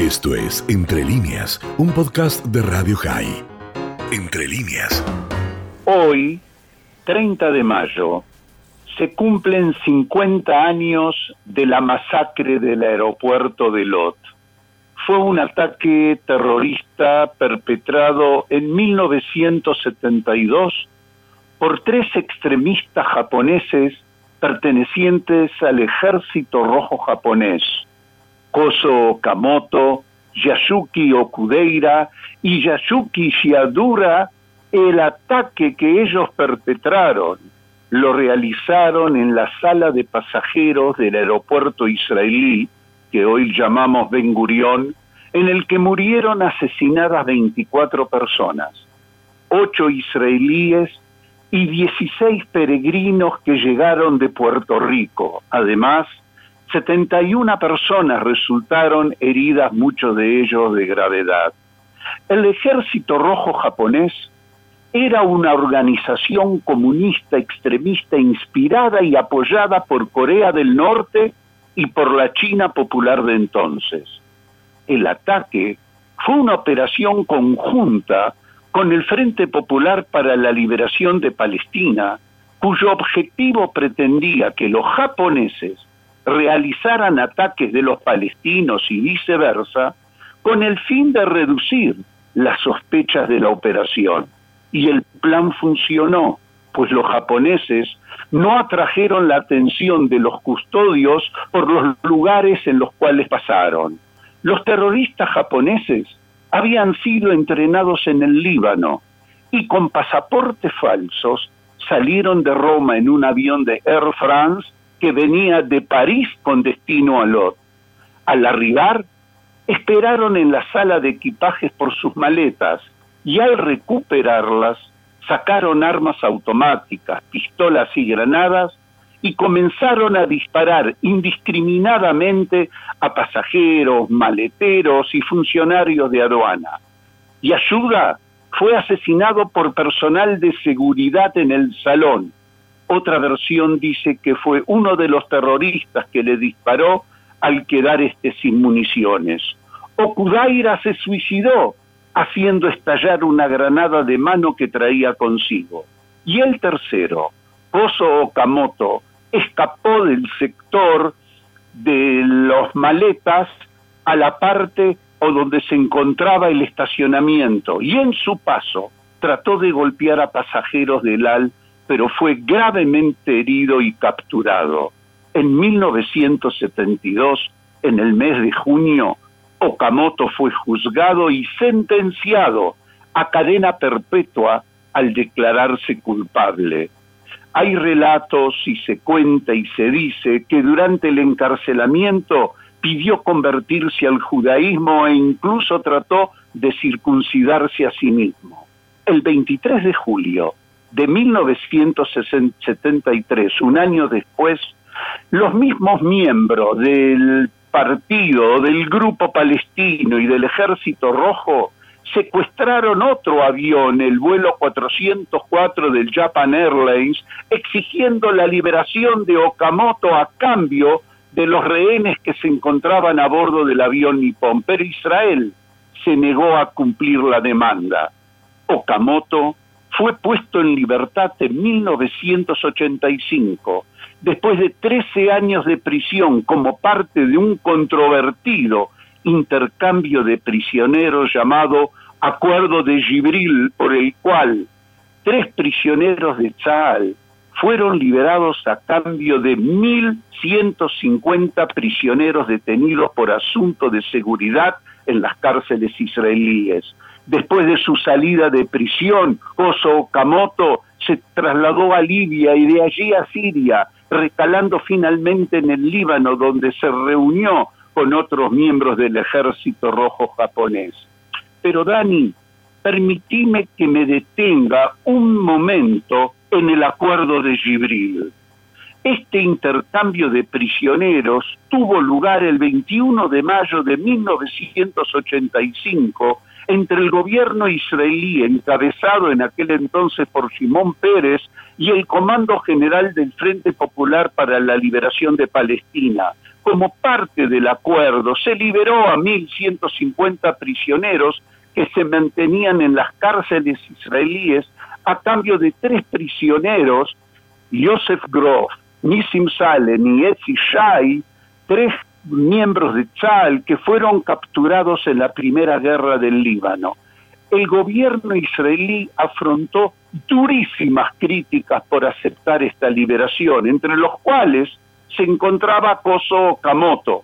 Esto es Entre líneas, un podcast de Radio High. Entre líneas. Hoy, 30 de mayo, se cumplen 50 años de la masacre del aeropuerto de Lot. Fue un ataque terrorista perpetrado en 1972 por tres extremistas japoneses pertenecientes al ejército rojo japonés, Koso Okamoto, Yasuki Okudeira y Yasuki Shiadura, el ataque que ellos perpetraron lo realizaron en la sala de pasajeros del aeropuerto israelí, que hoy llamamos Ben Gurion, en el que murieron asesinadas 24 personas, ocho israelíes y 16 peregrinos que llegaron de Puerto Rico. Además, 71 personas resultaron heridas, muchos de ellos de gravedad. El Ejército Rojo japonés era una organización comunista extremista inspirada y apoyada por Corea del Norte y por la China popular de entonces. El ataque fue una operación conjunta con el Frente Popular para la Liberación de Palestina, cuyo objetivo pretendía que los japoneses realizaran ataques de los palestinos y viceversa, con el fin de reducir las sospechas de la operación. Y el plan funcionó, pues los japoneses no atrajeron la atención de los custodios por los lugares en los cuales pasaron. Los terroristas japoneses habían sido entrenados en el Líbano y con pasaportes falsos salieron de Roma en un avión de Air France que venía de París con destino a Lot. Al arribar, esperaron en la sala de equipajes por sus maletas y al recuperarlas sacaron armas automáticas, pistolas y granadas y comenzaron a disparar indiscriminadamente a pasajeros, maleteros y funcionarios de aduana. Y Ayuda fue asesinado por personal de seguridad en el salón. Otra versión dice que fue uno de los terroristas que le disparó al quedar este sin municiones. Okudaira se suicidó haciendo estallar una granada de mano que traía consigo. Y el tercero, Pozo Okamoto, escapó del sector de los maletas a la parte o donde se encontraba el estacionamiento y en su paso trató de golpear a pasajeros del AL, pero fue gravemente herido y capturado. En 1972, en el mes de junio, Okamoto fue juzgado y sentenciado a cadena perpetua al declararse culpable. Hay relatos y se cuenta y se dice que durante el encarcelamiento pidió convertirse al judaísmo e incluso trató de circuncidarse a sí mismo. El 23 de julio de 1973, un año después, los mismos miembros del partido, del grupo palestino y del ejército rojo secuestraron otro avión, el vuelo 404 del Japan Airlines, exigiendo la liberación de Okamoto a cambio de los rehenes que se encontraban a bordo del avión nipón. Pero Israel se negó a cumplir la demanda. Okamoto fue puesto en libertad en 1985, después de 13 años de prisión como parte de un controvertido intercambio de prisioneros llamado Acuerdo de Gibril, por el cual tres prisioneros de Tzal fueron liberados a cambio de 1.150 prisioneros detenidos por asunto de seguridad en las cárceles israelíes. Después de su salida de prisión, Oso Okamoto se trasladó a Libia y de allí a Siria, recalando finalmente en el Líbano, donde se reunió con otros miembros del ejército rojo japonés. Pero Dani, permitime que me detenga un momento en el acuerdo de Gibril. Este intercambio de prisioneros tuvo lugar el 21 de mayo de 1985 entre el gobierno israelí, encabezado en aquel entonces por Simón Pérez, y el Comando General del Frente Popular para la Liberación de Palestina, como parte del acuerdo, se liberó a 1.150 prisioneros que se mantenían en las cárceles israelíes a cambio de tres prisioneros, Joseph Groff, Nissim Salem y Etzi Shai, tres miembros de Tzal que fueron capturados en la primera guerra del Líbano. El gobierno israelí afrontó durísimas críticas por aceptar esta liberación, entre los cuales se encontraba Koso Kamoto.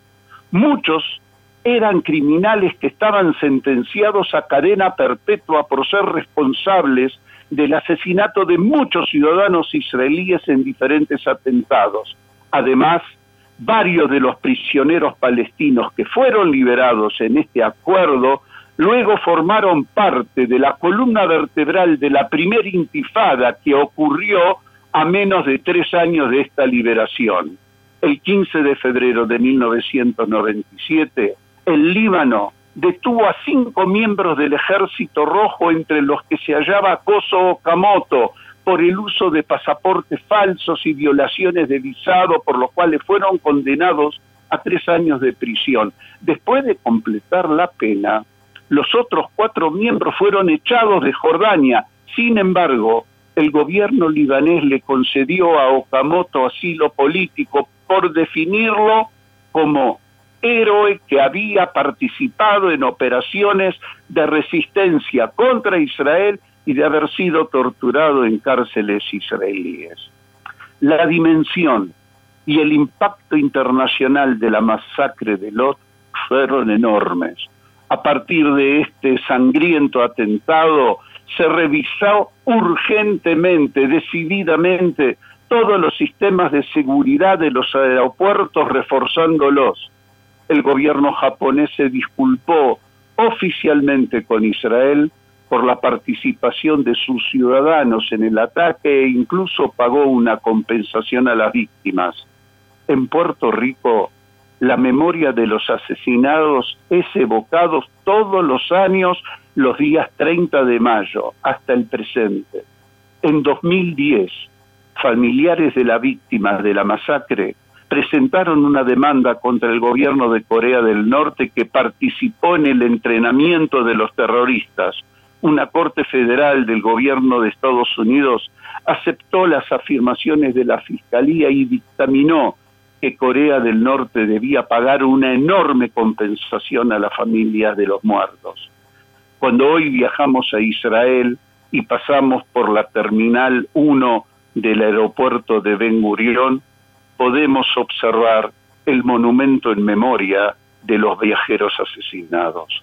Muchos eran criminales que estaban sentenciados a cadena perpetua por ser responsables del asesinato de muchos ciudadanos israelíes en diferentes atentados. Además, varios de los prisioneros palestinos que fueron liberados en este acuerdo luego formaron parte de la columna vertebral de la primera intifada que ocurrió a menos de tres años de esta liberación. El 15 de febrero de 1997, el Líbano detuvo a cinco miembros del Ejército Rojo, entre los que se hallaba Koso Okamoto, por el uso de pasaportes falsos y violaciones de visado, por los cuales fueron condenados a tres años de prisión. Después de completar la pena, los otros cuatro miembros fueron echados de Jordania. Sin embargo, el gobierno libanés le concedió a Okamoto asilo político por definirlo como héroe que había participado en operaciones de resistencia contra Israel y de haber sido torturado en cárceles israelíes. La dimensión y el impacto internacional de la masacre de Lot fueron enormes. A partir de este sangriento atentado, se revisó urgentemente, decididamente, todos los sistemas de seguridad de los aeropuertos, reforzándolos el gobierno japonés se disculpó oficialmente con Israel por la participación de sus ciudadanos en el ataque e incluso pagó una compensación a las víctimas. En Puerto Rico, la memoria de los asesinados es evocada todos los años los días 30 de mayo hasta el presente. En 2010, familiares de la víctima de la masacre presentaron una demanda contra el gobierno de Corea del Norte que participó en el entrenamiento de los terroristas. Una corte federal del gobierno de Estados Unidos aceptó las afirmaciones de la Fiscalía y dictaminó que Corea del Norte debía pagar una enorme compensación a las familias de los muertos. Cuando hoy viajamos a Israel y pasamos por la Terminal 1 del aeropuerto de Ben Gurión, podemos observar el monumento en memoria de los viajeros asesinados.